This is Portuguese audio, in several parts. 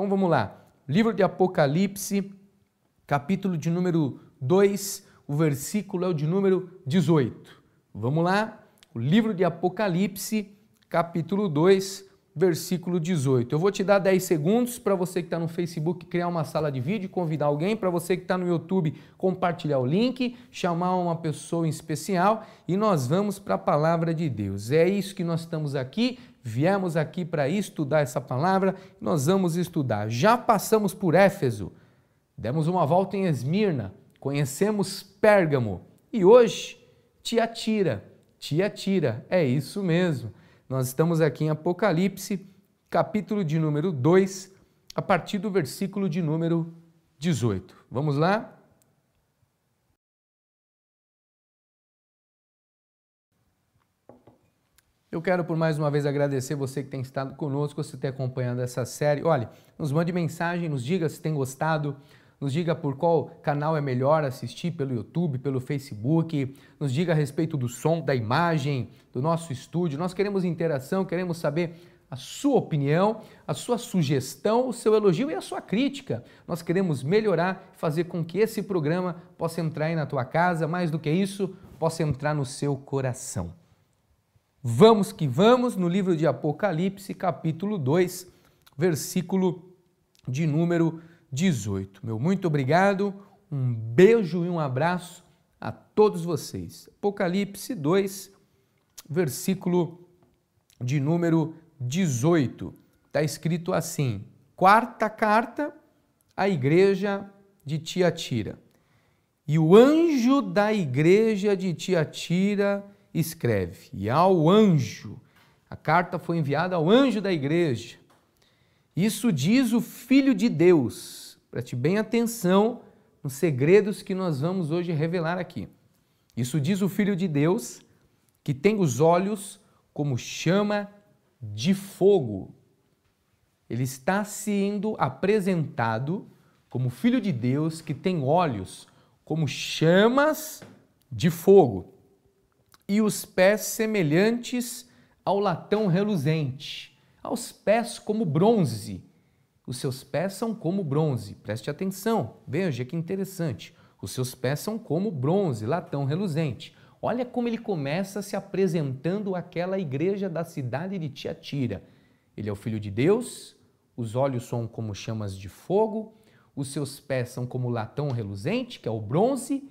Então vamos lá. Livro de Apocalipse, capítulo de número 2, o versículo é o de número 18. Vamos lá? O livro de Apocalipse, capítulo 2, versículo 18. Eu vou te dar 10 segundos para você que está no Facebook criar uma sala de vídeo, convidar alguém, para você que está no YouTube compartilhar o link, chamar uma pessoa em especial e nós vamos para a palavra de Deus. É isso que nós estamos aqui, viemos aqui para estudar essa palavra, nós vamos estudar. Já passamos por Éfeso, demos uma volta em Esmirna, conhecemos Pérgamo e hoje Tiatira. Tiatira, é isso mesmo. Nós estamos aqui em Apocalipse, capítulo de número 2, a partir do versículo de número 18. Vamos lá? Eu quero por mais uma vez agradecer você que tem estado conosco, você tem acompanhado essa série. Olha, nos mande mensagem, nos diga se tem gostado, nos diga por qual canal é melhor assistir, pelo YouTube, pelo Facebook, nos diga a respeito do som, da imagem, do nosso estúdio. Nós queremos interação, queremos saber a sua opinião, a sua sugestão, o seu elogio e a sua crítica. Nós queremos melhorar, fazer com que esse programa possa entrar aí na tua casa, mais do que isso, possa entrar no seu coração. Vamos que vamos no livro de Apocalipse, capítulo 2, versículo de número 18. Meu muito obrigado, um beijo e um abraço a todos vocês. Apocalipse 2, versículo de número 18. Está escrito assim: Quarta carta à igreja de Tiatira. E o anjo da igreja de Tiatira escreve: E ao anjo, a carta foi enviada ao anjo da igreja. Isso diz o Filho de Deus Preste bem atenção nos segredos que nós vamos hoje revelar aqui. Isso diz o Filho de Deus, que tem os olhos como chama de fogo. Ele está sendo apresentado como Filho de Deus, que tem olhos como chamas de fogo e os pés semelhantes ao latão reluzente, aos pés como bronze os seus pés são como bronze. Preste atenção, veja que interessante. Os seus pés são como bronze, latão reluzente. Olha como ele começa se apresentando àquela igreja da cidade de Tiatira. Ele é o filho de Deus, os olhos são como chamas de fogo, os seus pés são como latão reluzente, que é o bronze.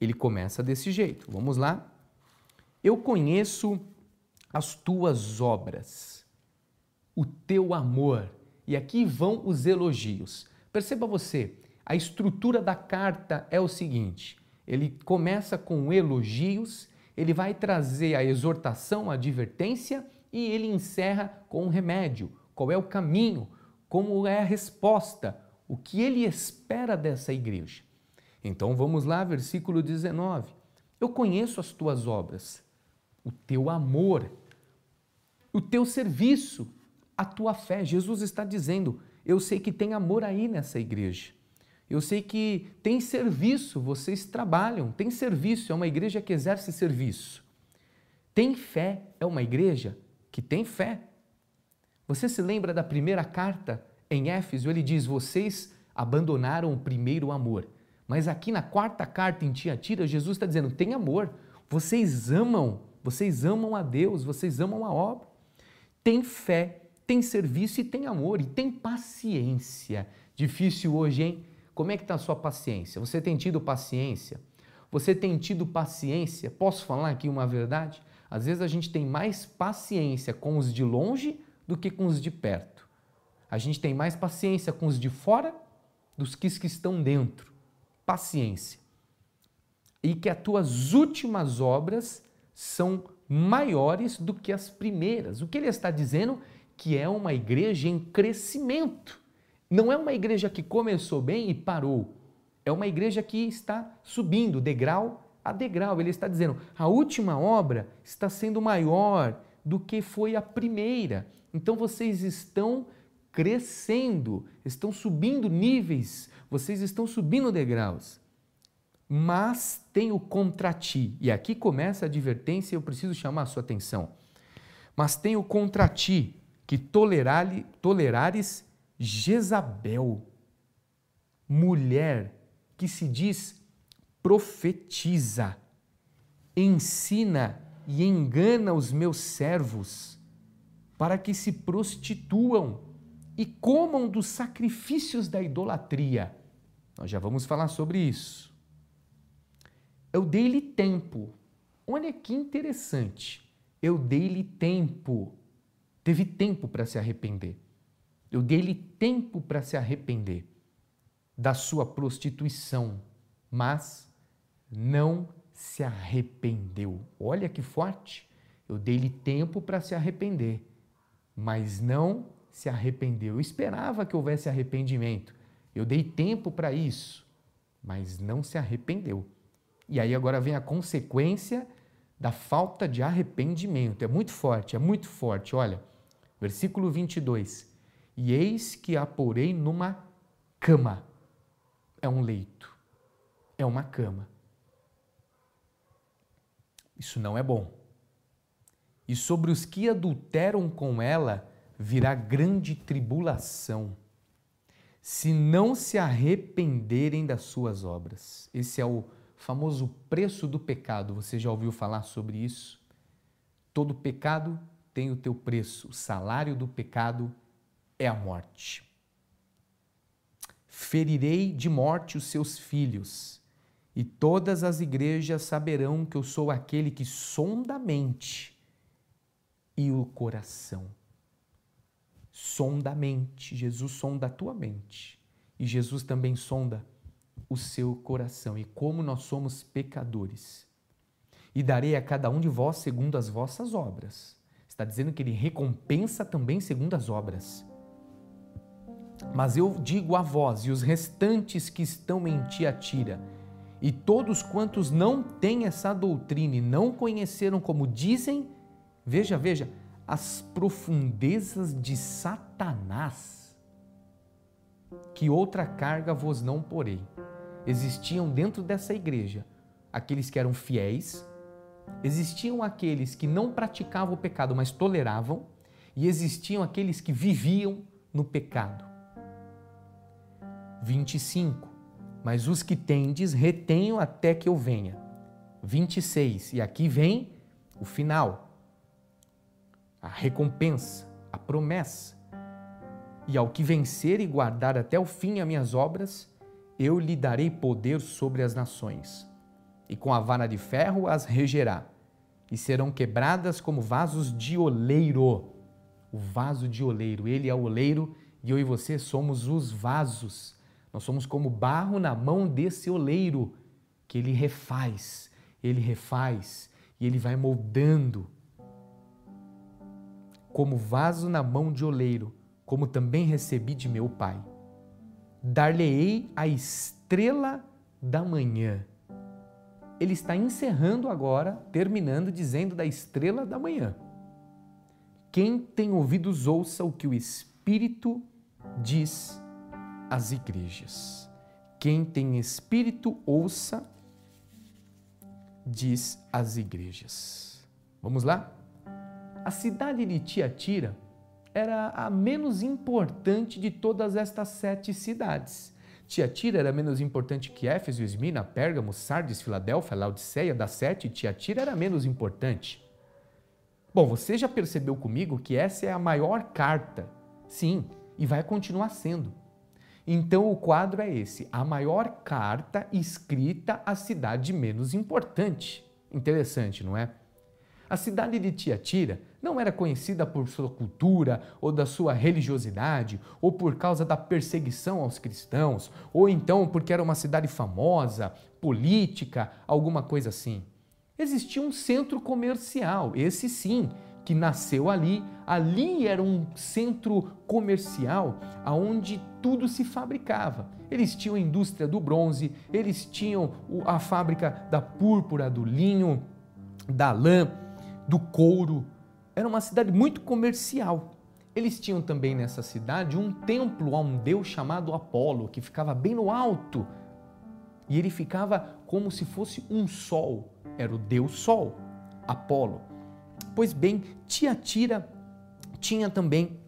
Ele começa desse jeito. Vamos lá? Eu conheço as tuas obras, o teu amor e aqui vão os elogios. Perceba você, a estrutura da carta é o seguinte: ele começa com elogios, ele vai trazer a exortação, a advertência e ele encerra com o remédio. Qual é o caminho? Como é a resposta? O que ele espera dessa igreja? Então vamos lá, versículo 19. Eu conheço as tuas obras, o teu amor, o teu serviço a tua fé. Jesus está dizendo: eu sei que tem amor aí nessa igreja. Eu sei que tem serviço, vocês trabalham, tem serviço, é uma igreja que exerce serviço. Tem fé, é uma igreja que tem fé. Você se lembra da primeira carta em Éfeso? Ele diz: vocês abandonaram o primeiro amor. Mas aqui na quarta carta em Tiatira, Jesus está dizendo: tem amor. Vocês amam, vocês amam a Deus, vocês amam a obra. Tem fé, tem serviço e tem amor e tem paciência. Difícil hoje, hein? Como é que está a sua paciência? Você tem tido paciência? Você tem tido paciência? Posso falar aqui uma verdade? Às vezes a gente tem mais paciência com os de longe do que com os de perto. A gente tem mais paciência com os de fora dos que que estão dentro. Paciência. E que as tuas últimas obras são maiores do que as primeiras. O que ele está dizendo que é uma igreja em crescimento. Não é uma igreja que começou bem e parou. É uma igreja que está subindo degrau a degrau. Ele está dizendo: a última obra está sendo maior do que foi a primeira. Então vocês estão crescendo, estão subindo níveis, vocês estão subindo degraus. Mas tem o contra ti. E aqui começa a advertência, eu preciso chamar a sua atenção. Mas tem o contra ti, que tolerares Jezabel, mulher que se diz profetiza, ensina e engana os meus servos para que se prostituam e comam dos sacrifícios da idolatria. Nós já vamos falar sobre isso. Eu dei-lhe tempo. Olha que interessante. Eu dei-lhe tempo. Teve tempo para se arrepender. Eu dei-lhe tempo para se arrepender da sua prostituição, mas não se arrependeu. Olha que forte. Eu dei-lhe tempo para se arrepender, mas não se arrependeu. Eu esperava que houvesse arrependimento. Eu dei tempo para isso, mas não se arrependeu. E aí agora vem a consequência da falta de arrependimento. É muito forte, é muito forte. Olha, versículo 22. E eis que a porei numa cama. É um leito, é uma cama. Isso não é bom. E sobre os que adulteram com ela virá grande tribulação, se não se arrependerem das suas obras. Esse é o famoso preço do pecado. Você já ouviu falar sobre isso? Todo pecado tem o teu preço. O salário do pecado é a morte. Ferirei de morte os seus filhos, e todas as igrejas saberão que eu sou aquele que sonda a mente e o coração. Sonda a mente, Jesus sonda a tua mente. E Jesus também sonda o seu coração. E como nós somos pecadores. E darei a cada um de vós segundo as vossas obras. Está dizendo que ele recompensa também segundo as obras. Mas eu digo a vós e os restantes que estão em Tiatira, e todos quantos não têm essa doutrina e não conheceram como dizem, veja, veja, as profundezas de Satanás, que outra carga vos não porei. Existiam dentro dessa igreja aqueles que eram fiéis, existiam aqueles que não praticavam o pecado, mas toleravam, e existiam aqueles que viviam no pecado. 25. Mas os que tendes, retenham até que eu venha. 26. E aqui vem o final, a recompensa, a promessa. E ao que vencer e guardar até o fim as minhas obras, eu lhe darei poder sobre as nações. E com a vara de ferro as regerá, e serão quebradas como vasos de oleiro. O vaso de oleiro, ele é o oleiro e eu e você somos os vasos nós somos como barro na mão desse oleiro que ele refaz, ele refaz e ele vai moldando. Como vaso na mão de oleiro, como também recebi de meu Pai. Dar-lhe-ei a estrela da manhã. Ele está encerrando agora, terminando, dizendo da estrela da manhã. Quem tem ouvidos, ouça o que o Espírito diz as igrejas. Quem tem espírito, ouça, diz as igrejas. Vamos lá? A cidade de Tiatira era a menos importante de todas estas sete cidades. Tiatira era menos importante que Éfeso, Esmina, Pérgamo, Sardes, Filadélfia, Laodiceia, das sete, Tiatira era menos importante. Bom, você já percebeu comigo que essa é a maior carta, sim, e vai continuar sendo. Então o quadro é esse: a maior carta escrita à cidade menos importante. Interessante, não é? A cidade de Tiatira não era conhecida por sua cultura ou da sua religiosidade, ou por causa da perseguição aos cristãos, ou então porque era uma cidade famosa, política, alguma coisa assim. Existia um centro comercial, esse sim, que nasceu ali. Ali era um centro comercial onde tudo se fabricava. Eles tinham a indústria do bronze, eles tinham a fábrica da púrpura, do linho, da lã, do couro. Era uma cidade muito comercial. Eles tinham também nessa cidade um templo a um deus chamado Apolo, que ficava bem no alto. E ele ficava como se fosse um sol. Era o deus Sol, Apolo. Pois bem, Tiatira tinha também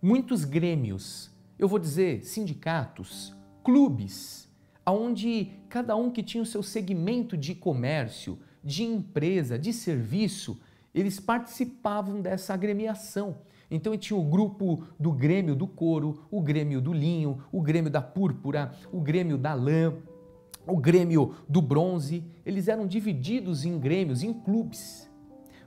muitos grêmios. eu vou dizer sindicatos, clubes, onde cada um que tinha o seu segmento de comércio, de empresa, de serviço, eles participavam dessa agremiação. Então tinha o grupo do Grêmio do Couro, o Grêmio do Linho, o Grêmio da Púrpura, o Grêmio da Lã, o Grêmio do Bronze. Eles eram divididos em grêmios, em clubes.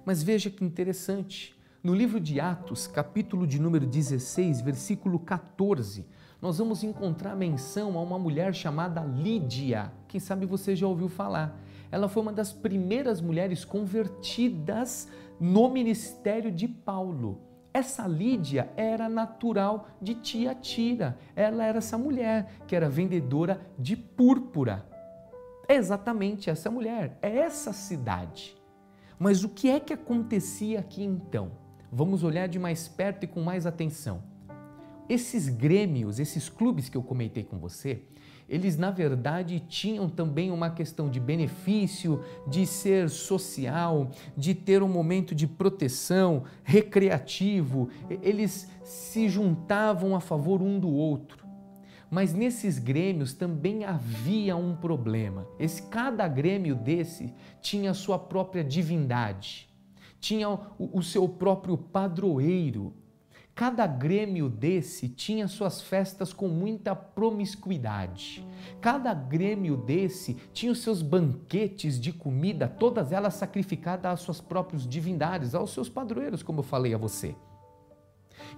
Mas veja que interessante. No livro de Atos, capítulo de número 16, versículo 14, nós vamos encontrar menção a uma mulher chamada Lídia. Quem sabe você já ouviu falar. Ela foi uma das primeiras mulheres convertidas no ministério de Paulo. Essa Lídia era natural de Tiatira. Ela era essa mulher que era vendedora de púrpura. É exatamente essa mulher, é essa cidade. Mas o que é que acontecia aqui então? Vamos olhar de mais perto e com mais atenção. Esses grêmios, esses clubes que eu comentei com você, eles na verdade tinham também uma questão de benefício, de ser social, de ter um momento de proteção, recreativo. Eles se juntavam a favor um do outro. Mas nesses grêmios também havia um problema. Esse cada grêmio desse tinha sua própria divindade, tinha o, o seu próprio padroeiro. Cada grêmio desse tinha suas festas com muita promiscuidade. Cada grêmio desse tinha os seus banquetes de comida, todas elas sacrificadas às suas próprias divindades, aos seus padroeiros, como eu falei a você.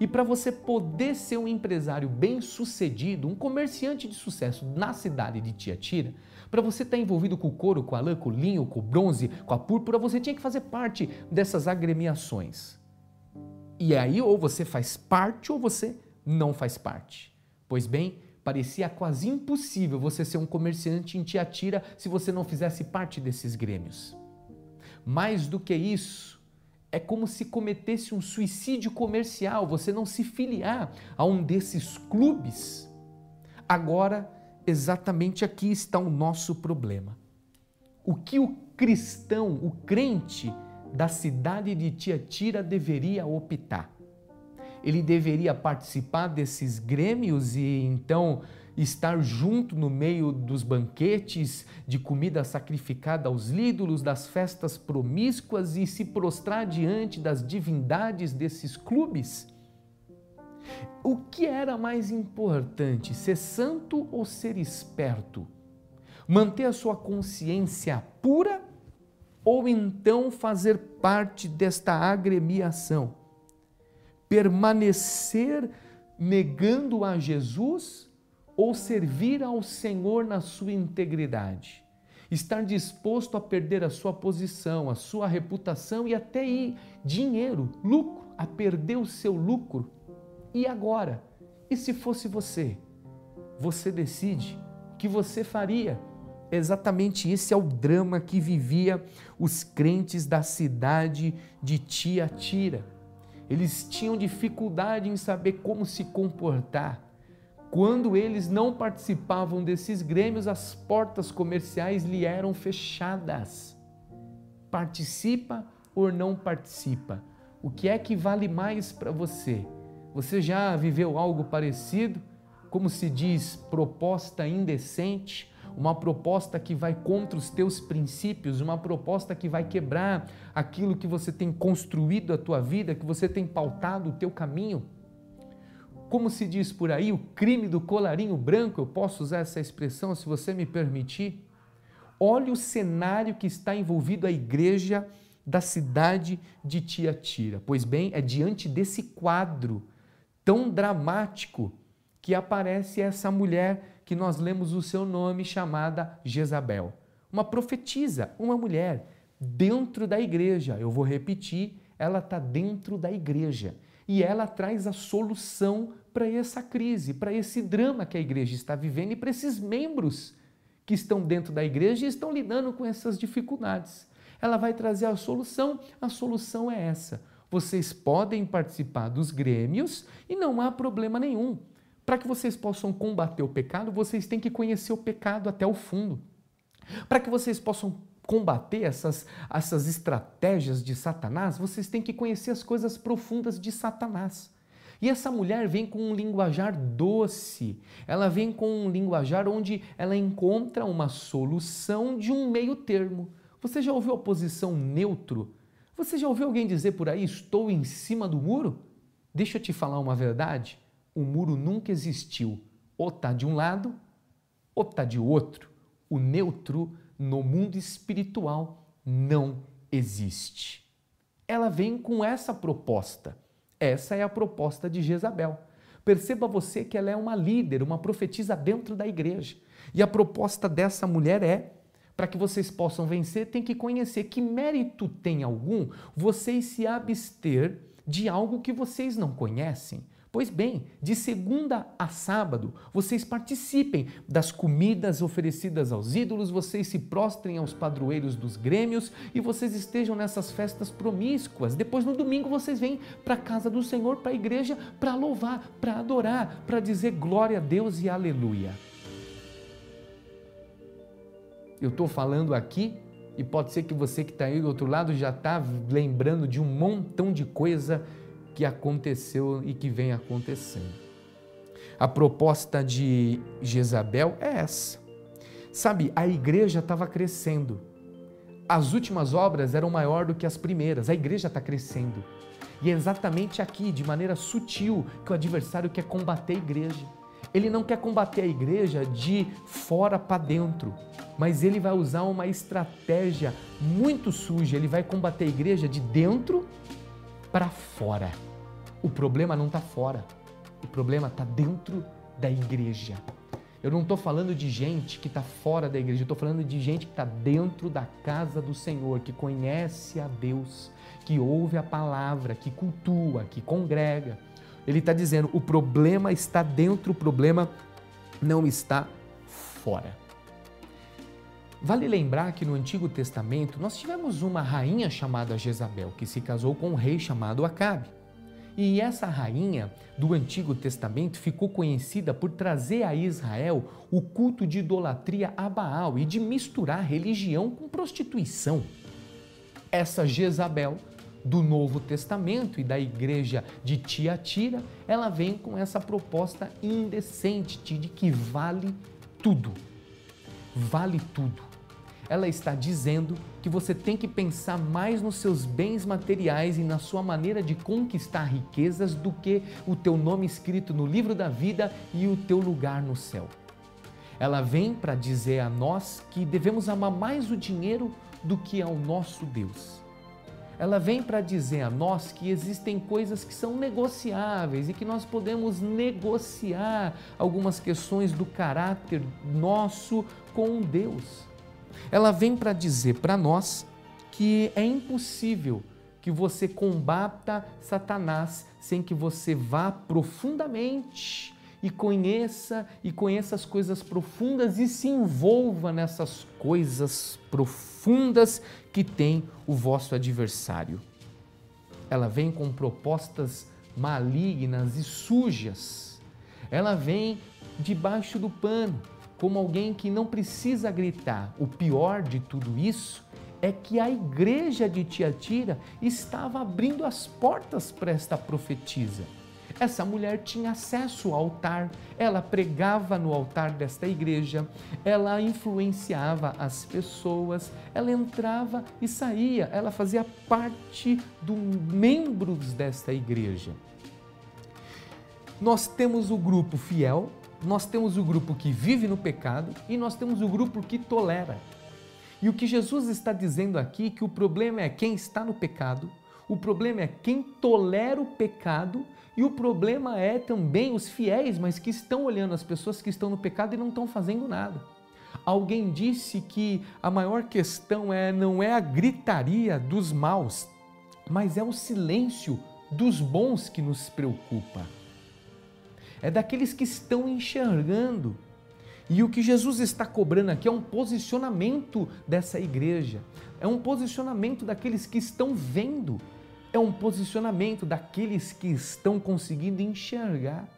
E para você poder ser um empresário bem-sucedido, um comerciante de sucesso na cidade de Tiatira, para você estar tá envolvido com o couro, com a lã, com o linho, com o bronze, com a púrpura, você tinha que fazer parte dessas agremiações. E aí, ou você faz parte ou você não faz parte. Pois bem, parecia quase impossível você ser um comerciante em Tiatira se você não fizesse parte desses grêmios. Mais do que isso, é como se cometesse um suicídio comercial, você não se filiar a um desses clubes. Agora, exatamente aqui está o nosso problema. O que o cristão, o crente, da cidade de Tiatira deveria optar. Ele deveria participar desses grêmios e então estar junto no meio dos banquetes de comida sacrificada aos ídolos, das festas promíscuas e se prostrar diante das divindades desses clubes? O que era mais importante, ser santo ou ser esperto? Manter a sua consciência pura ou então fazer parte desta agremiação, permanecer negando a Jesus ou servir ao Senhor na sua integridade. Estar disposto a perder a sua posição, a sua reputação e até ir dinheiro, lucro, a perder o seu lucro. E agora? E se fosse você? Você decide o que você faria Exatamente esse é o drama que vivia os crentes da cidade de Tiatira. Eles tinham dificuldade em saber como se comportar. Quando eles não participavam desses grêmios, as portas comerciais lhe eram fechadas. Participa ou não participa? O que é que vale mais para você? Você já viveu algo parecido? Como se diz, proposta indecente? Uma proposta que vai contra os teus princípios, uma proposta que vai quebrar aquilo que você tem construído a tua vida, que você tem pautado o teu caminho. Como se diz por aí, o crime do colarinho branco, eu posso usar essa expressão se você me permitir. Olha o cenário que está envolvido a igreja da cidade de Tiatira. Pois bem, é diante desse quadro tão dramático que aparece essa mulher que nós lemos o seu nome chamada Jezabel. Uma profetisa, uma mulher dentro da igreja. Eu vou repetir, ela está dentro da igreja. E ela traz a solução para essa crise, para esse drama que a igreja está vivendo e para esses membros que estão dentro da igreja e estão lidando com essas dificuldades. Ela vai trazer a solução, a solução é essa. Vocês podem participar dos grêmios e não há problema nenhum. Para que vocês possam combater o pecado, vocês têm que conhecer o pecado até o fundo. Para que vocês possam combater essas, essas estratégias de Satanás, vocês têm que conhecer as coisas profundas de Satanás. E essa mulher vem com um linguajar doce, ela vem com um linguajar onde ela encontra uma solução de um meio termo. Você já ouviu a posição neutro? Você já ouviu alguém dizer por aí, estou em cima do muro? Deixa eu te falar uma verdade: o muro nunca existiu. Ou está de um lado, ou está de outro. O neutro no mundo espiritual não existe. Ela vem com essa proposta. Essa é a proposta de Jezabel. Perceba você que ela é uma líder, uma profetisa dentro da igreja. E a proposta dessa mulher é: para que vocês possam vencer, tem que conhecer que mérito tem algum vocês se abster de algo que vocês não conhecem. Pois bem, de segunda a sábado, vocês participem das comidas oferecidas aos ídolos, vocês se prostrem aos padroeiros dos grêmios e vocês estejam nessas festas promíscuas. Depois, no domingo, vocês vêm para a casa do Senhor, para a igreja, para louvar, para adorar, para dizer glória a Deus e aleluia. Eu estou falando aqui e pode ser que você que está aí do outro lado já está lembrando de um montão de coisa que aconteceu e que vem acontecendo. A proposta de Jezabel é essa. Sabe, a igreja estava crescendo. As últimas obras eram maior do que as primeiras. A igreja está crescendo. E é exatamente aqui, de maneira sutil, que o adversário quer combater a igreja. Ele não quer combater a igreja de fora para dentro, mas ele vai usar uma estratégia muito suja. Ele vai combater a igreja de dentro para fora. O problema não está fora, o problema está dentro da igreja. Eu não estou falando de gente que está fora da igreja, eu estou falando de gente que está dentro da casa do Senhor, que conhece a Deus, que ouve a palavra, que cultua, que congrega. Ele está dizendo: o problema está dentro, o problema não está fora. Vale lembrar que no Antigo Testamento nós tivemos uma rainha chamada Jezabel, que se casou com um rei chamado Acabe. E essa rainha do Antigo Testamento ficou conhecida por trazer a Israel o culto de idolatria a Baal e de misturar religião com prostituição. Essa Jezabel do Novo Testamento e da igreja de Tiatira, ela vem com essa proposta indecente de que vale tudo. Vale tudo ela está dizendo que você tem que pensar mais nos seus bens materiais e na sua maneira de conquistar riquezas do que o teu nome escrito no livro da vida e o teu lugar no céu. Ela vem para dizer a nós que devemos amar mais o dinheiro do que ao nosso Deus. Ela vem para dizer a nós que existem coisas que são negociáveis e que nós podemos negociar algumas questões do caráter nosso com Deus ela vem para dizer para nós que é impossível que você combata Satanás sem que você vá profundamente e conheça e conheça as coisas profundas e se envolva nessas coisas profundas que tem o vosso adversário. Ela vem com propostas malignas e sujas. Ela vem debaixo do pano como alguém que não precisa gritar. O pior de tudo isso é que a igreja de Tiatira estava abrindo as portas para esta profetisa. Essa mulher tinha acesso ao altar, ela pregava no altar desta igreja, ela influenciava as pessoas, ela entrava e saía, ela fazia parte dos membros desta igreja. Nós temos o grupo fiel, nós temos o grupo que vive no pecado e nós temos o grupo que tolera. E o que Jesus está dizendo aqui é que o problema é quem está no pecado, o problema é quem tolera o pecado e o problema é também os fiéis, mas que estão olhando as pessoas que estão no pecado e não estão fazendo nada. Alguém disse que a maior questão é não é a gritaria dos maus, mas é o silêncio dos bons que nos preocupa é daqueles que estão enxergando. E o que Jesus está cobrando aqui é um posicionamento dessa igreja, é um posicionamento daqueles que estão vendo, é um posicionamento daqueles que estão conseguindo enxergar.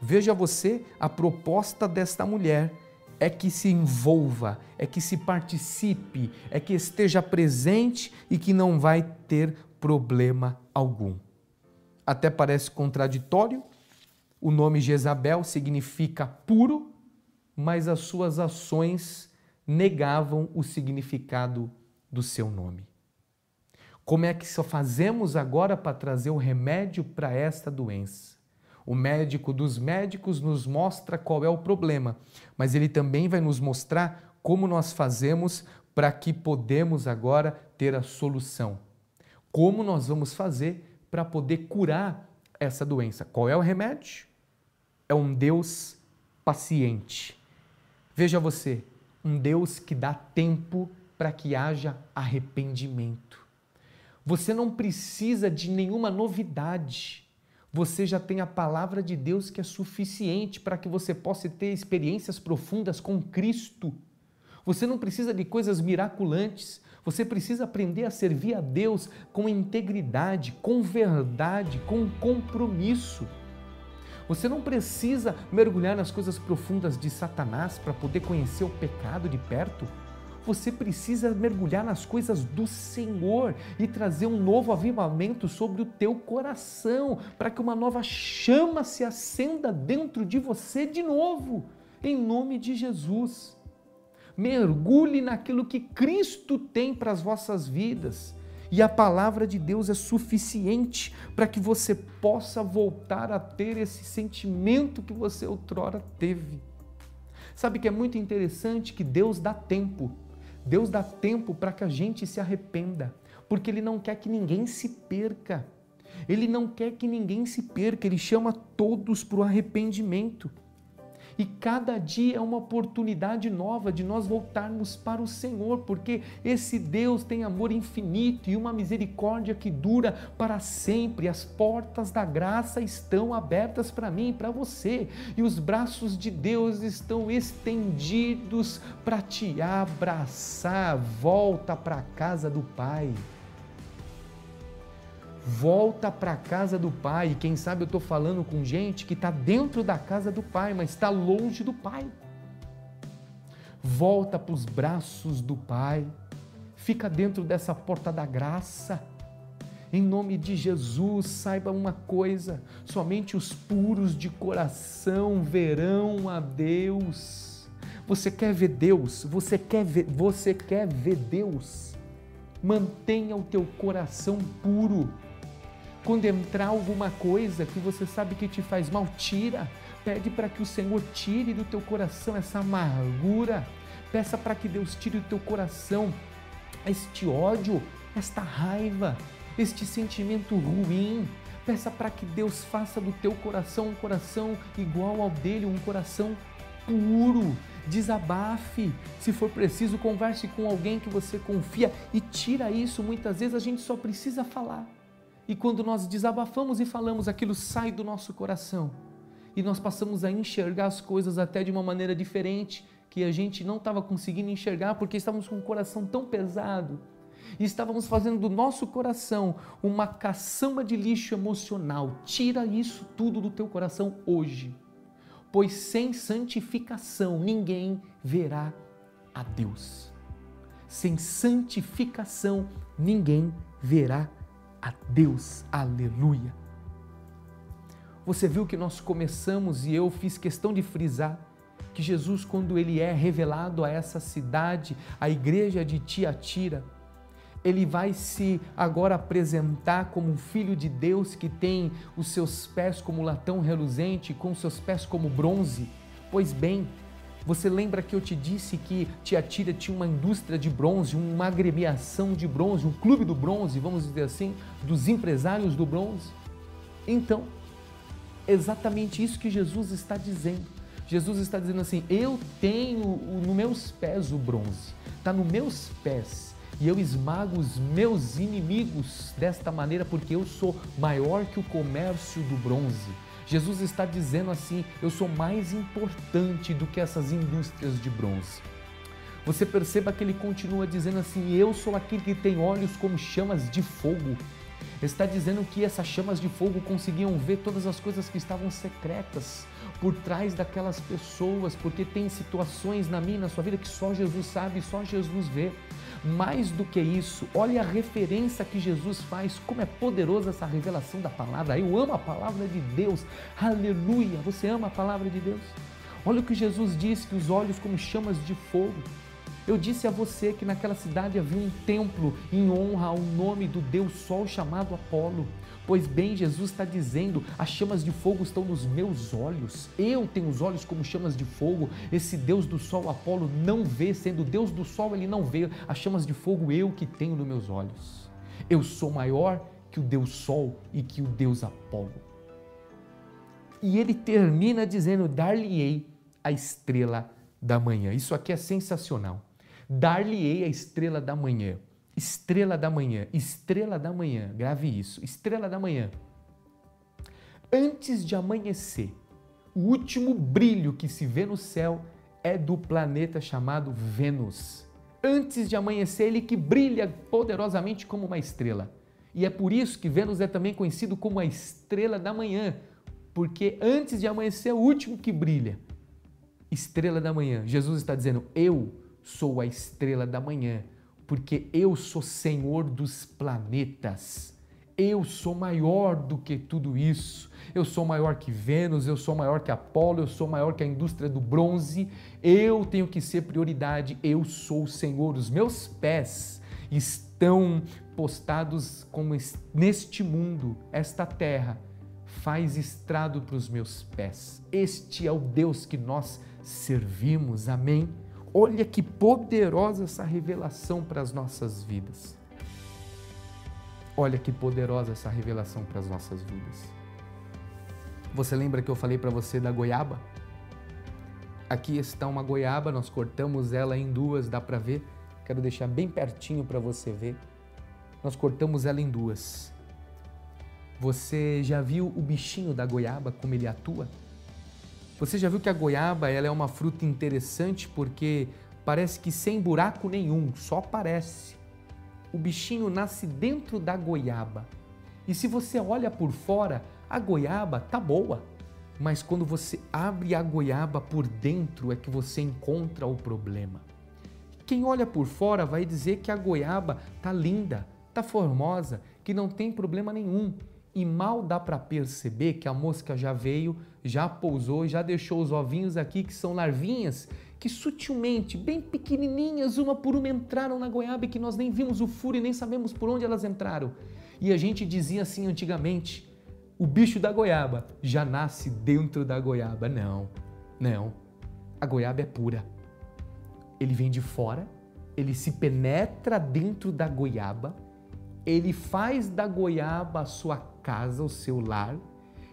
Veja você, a proposta desta mulher é que se envolva, é que se participe, é que esteja presente e que não vai ter problema algum. até parece contraditório. O nome Jezabel significa puro, mas as suas ações negavam o significado do seu nome. Como é que só fazemos agora para trazer o remédio para esta doença? O médico dos médicos nos mostra qual é o problema, mas ele também vai nos mostrar como nós fazemos para que podemos agora ter a solução. Como nós vamos fazer para poder curar essa doença? Qual é o remédio? É um Deus paciente. Veja você, um Deus que dá tempo para que haja arrependimento. Você não precisa de nenhuma novidade você já tem a palavra de Deus que é suficiente para que você possa ter experiências profundas com Cristo. Você não precisa de coisas miraculantes, você precisa aprender a servir a Deus com integridade, com verdade, com compromisso. Você não precisa mergulhar nas coisas profundas de Satanás para poder conhecer o pecado de perto você precisa mergulhar nas coisas do Senhor e trazer um novo avivamento sobre o teu coração, para que uma nova chama se acenda dentro de você de novo, em nome de Jesus. Mergulhe naquilo que Cristo tem para as vossas vidas. E a palavra de Deus é suficiente para que você possa voltar a ter esse sentimento que você outrora teve. Sabe que é muito interessante que Deus dá tempo Deus dá tempo para que a gente se arrependa, porque Ele não quer que ninguém se perca. Ele não quer que ninguém se perca, Ele chama todos para o arrependimento. E cada dia é uma oportunidade nova de nós voltarmos para o Senhor, porque esse Deus tem amor infinito e uma misericórdia que dura para sempre. As portas da graça estão abertas para mim e para você, e os braços de Deus estão estendidos para te abraçar. Volta para a casa do Pai volta para a casa do Pai. Quem sabe eu estou falando com gente que está dentro da casa do Pai, mas está longe do Pai. Volta para os braços do Pai, fica dentro dessa porta da graça. Em nome de Jesus, saiba uma coisa: somente os puros de coração verão a Deus. Você quer ver Deus? Você quer ver, você quer ver Deus? Mantenha o teu coração puro quando entrar alguma coisa que você sabe que te faz mal, tira. Pede para que o Senhor tire do teu coração essa amargura. Peça para que Deus tire do teu coração este ódio, esta raiva, este sentimento ruim. Peça para que Deus faça do teu coração um coração igual ao dele, um coração puro. Desabafe, se for preciso, converse com alguém que você confia e tira isso. Muitas vezes a gente só precisa falar. E quando nós desabafamos e falamos, aquilo sai do nosso coração. E nós passamos a enxergar as coisas até de uma maneira diferente, que a gente não estava conseguindo enxergar porque estávamos com um coração tão pesado. E estávamos fazendo do nosso coração uma caçamba de lixo emocional. Tira isso tudo do teu coração hoje. Pois sem santificação ninguém verá a Deus. Sem santificação ninguém verá a Deus. Aleluia. Você viu que nós começamos e eu fiz questão de frisar que Jesus, quando ele é revelado a essa cidade, a igreja de Tiatira, ele vai se agora apresentar como um filho de Deus que tem os seus pés como latão reluzente, com seus pés como bronze. Pois bem, você lembra que eu te disse que Tiatira tinha uma indústria de bronze, uma agremiação de bronze, um clube do bronze, vamos dizer assim, dos empresários do bronze? Então, exatamente isso que Jesus está dizendo. Jesus está dizendo assim: Eu tenho no meus pés o bronze, está nos meus pés, e eu esmago os meus inimigos desta maneira, porque eu sou maior que o comércio do bronze. Jesus está dizendo assim: eu sou mais importante do que essas indústrias de bronze. Você perceba que ele continua dizendo assim: eu sou aquele que tem olhos como chamas de fogo. Está dizendo que essas chamas de fogo conseguiam ver todas as coisas que estavam secretas por trás daquelas pessoas, porque tem situações na minha na sua vida que só Jesus sabe, só Jesus vê. Mais do que isso, olha a referência que Jesus faz, como é poderosa essa revelação da palavra. Eu amo a palavra de Deus, aleluia. Você ama a palavra de Deus? Olha o que Jesus disse: que os olhos como chamas de fogo. Eu disse a você que naquela cidade havia um templo em honra ao nome do Deus Sol chamado Apolo. Pois bem, Jesus está dizendo: as chamas de fogo estão nos meus olhos. Eu tenho os olhos como chamas de fogo. Esse Deus do Sol, Apolo, não vê, sendo Deus do Sol, ele não vê. As chamas de fogo eu que tenho nos meus olhos. Eu sou maior que o Deus Sol e que o Deus Apolo. E ele termina dizendo: Dar-lhe-ei a estrela da manhã. Isso aqui é sensacional. Dar-lhe-ei a estrela da manhã. Estrela da manhã, estrela da manhã, grave isso, estrela da manhã. Antes de amanhecer, o último brilho que se vê no céu é do planeta chamado Vênus. Antes de amanhecer, ele que brilha poderosamente como uma estrela. E é por isso que Vênus é também conhecido como a estrela da manhã, porque antes de amanhecer é o último que brilha. Estrela da manhã. Jesus está dizendo: Eu sou a estrela da manhã, porque eu sou Senhor dos planetas. Eu sou maior do que tudo isso. Eu sou maior que Vênus, eu sou maior que Apolo, eu sou maior que a indústria do bronze. Eu tenho que ser prioridade. Eu sou o Senhor. Os meus pés estão postados como neste mundo, esta terra faz estrado para os meus pés. Este é o Deus que nós servimos. Amém. Olha que poderosa essa revelação para as nossas vidas. Olha que poderosa essa revelação para as nossas vidas. Você lembra que eu falei para você da goiaba? Aqui está uma goiaba, nós cortamos ela em duas, dá para ver? Quero deixar bem pertinho para você ver. Nós cortamos ela em duas. Você já viu o bichinho da goiaba como ele atua? Você já viu que a goiaba ela é uma fruta interessante porque parece que sem buraco nenhum, só parece. O bichinho nasce dentro da goiaba. E se você olha por fora, a goiaba tá boa. Mas quando você abre a goiaba por dentro é que você encontra o problema. Quem olha por fora vai dizer que a goiaba tá linda, tá formosa, que não tem problema nenhum e mal dá para perceber que a mosca já veio, já pousou, já deixou os ovinhos aqui que são larvinhas que sutilmente, bem pequenininhas, uma por uma entraram na goiaba e que nós nem vimos o furo e nem sabemos por onde elas entraram. E a gente dizia assim antigamente: o bicho da goiaba já nasce dentro da goiaba. Não, não. A goiaba é pura. Ele vem de fora, ele se penetra dentro da goiaba, ele faz da goiaba a sua casa, o seu lar,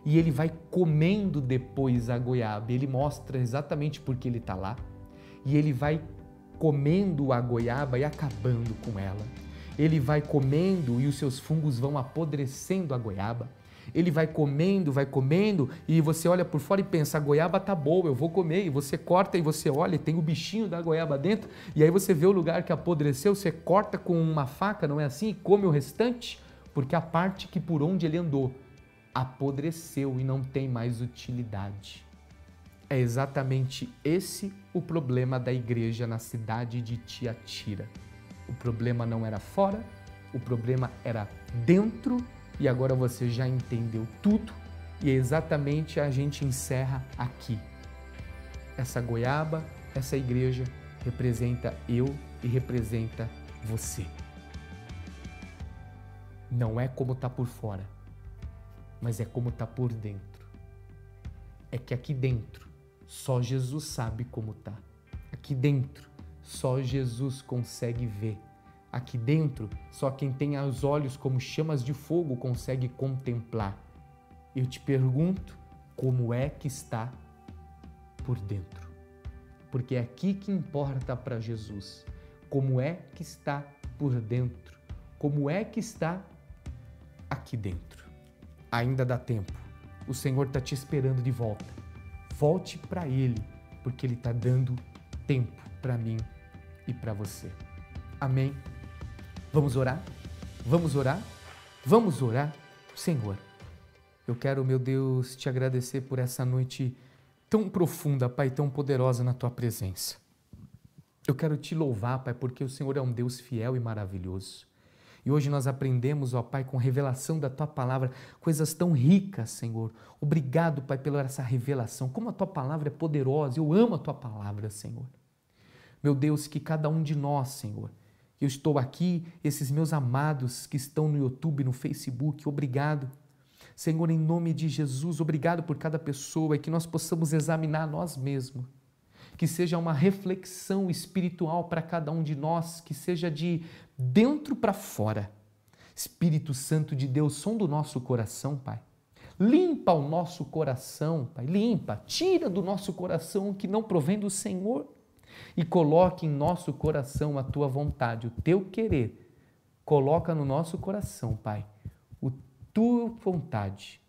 e ele vai comendo depois a goiaba. Ele mostra exatamente por que ele está lá. E ele vai comendo a goiaba e acabando com ela. Ele vai comendo e os seus fungos vão apodrecendo a goiaba. Ele vai comendo, vai comendo e você olha por fora e pensa: a goiaba tá boa, eu vou comer. E você corta e você olha, e tem o bichinho da goiaba dentro. E aí você vê o lugar que apodreceu, você corta com uma faca, não é assim? E come o restante porque a parte que por onde ele andou apodreceu e não tem mais utilidade. É exatamente esse o problema da igreja na cidade de Tiatira. O problema não era fora, o problema era dentro e agora você já entendeu tudo e exatamente a gente encerra aqui. Essa goiaba, essa igreja representa eu e representa você. Não é como está por fora, mas é como está por dentro. É que aqui dentro só Jesus sabe como está. Aqui dentro só Jesus consegue ver. Aqui dentro só quem tem os olhos como chamas de fogo consegue contemplar. Eu te pergunto, como é que está por dentro? Porque é aqui que importa para Jesus. Como é que está por dentro? Como é que está aqui dentro. Ainda dá tempo. O Senhor está te esperando de volta. Volte para Ele, porque Ele está dando tempo para mim e para você. Amém? Vamos orar? Vamos orar? Vamos orar? Senhor, eu quero, meu Deus, te agradecer por essa noite tão profunda, Pai, tão poderosa na tua presença. Eu quero te louvar, Pai, porque o Senhor é um Deus fiel e maravilhoso. E hoje nós aprendemos, ó Pai, com revelação da tua palavra, coisas tão ricas, Senhor. Obrigado, Pai, pela essa revelação. Como a tua palavra é poderosa, eu amo a tua palavra, Senhor. Meu Deus, que cada um de nós, Senhor, eu estou aqui, esses meus amados que estão no YouTube, no Facebook, obrigado. Senhor, em nome de Jesus, obrigado por cada pessoa e que nós possamos examinar nós mesmos. Que seja uma reflexão espiritual para cada um de nós, que seja de dentro para fora. Espírito Santo de Deus, som do nosso coração, Pai. Limpa o nosso coração, Pai. Limpa, tira do nosso coração o que não provém do Senhor e coloque em nosso coração a tua vontade, o teu querer. Coloca no nosso coração, Pai, o tua vontade.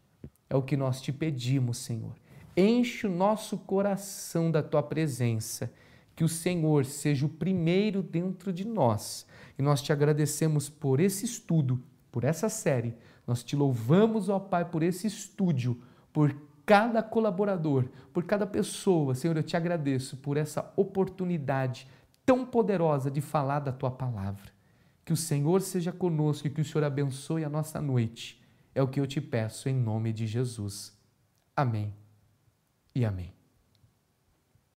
É o que nós te pedimos, Senhor. Enche o nosso coração da tua presença, que o Senhor seja o primeiro dentro de nós. E nós te agradecemos por esse estudo, por essa série. Nós te louvamos, ó Pai, por esse estúdio, por cada colaborador, por cada pessoa. Senhor, eu te agradeço por essa oportunidade tão poderosa de falar da tua palavra. Que o Senhor seja conosco e que o Senhor abençoe a nossa noite. É o que eu te peço em nome de Jesus. Amém e amém.